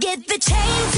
get the chains.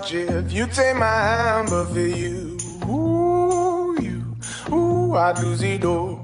much if you take my hand, but for you, ooh, you, ooh, I'd lose it all.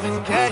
Trouble, but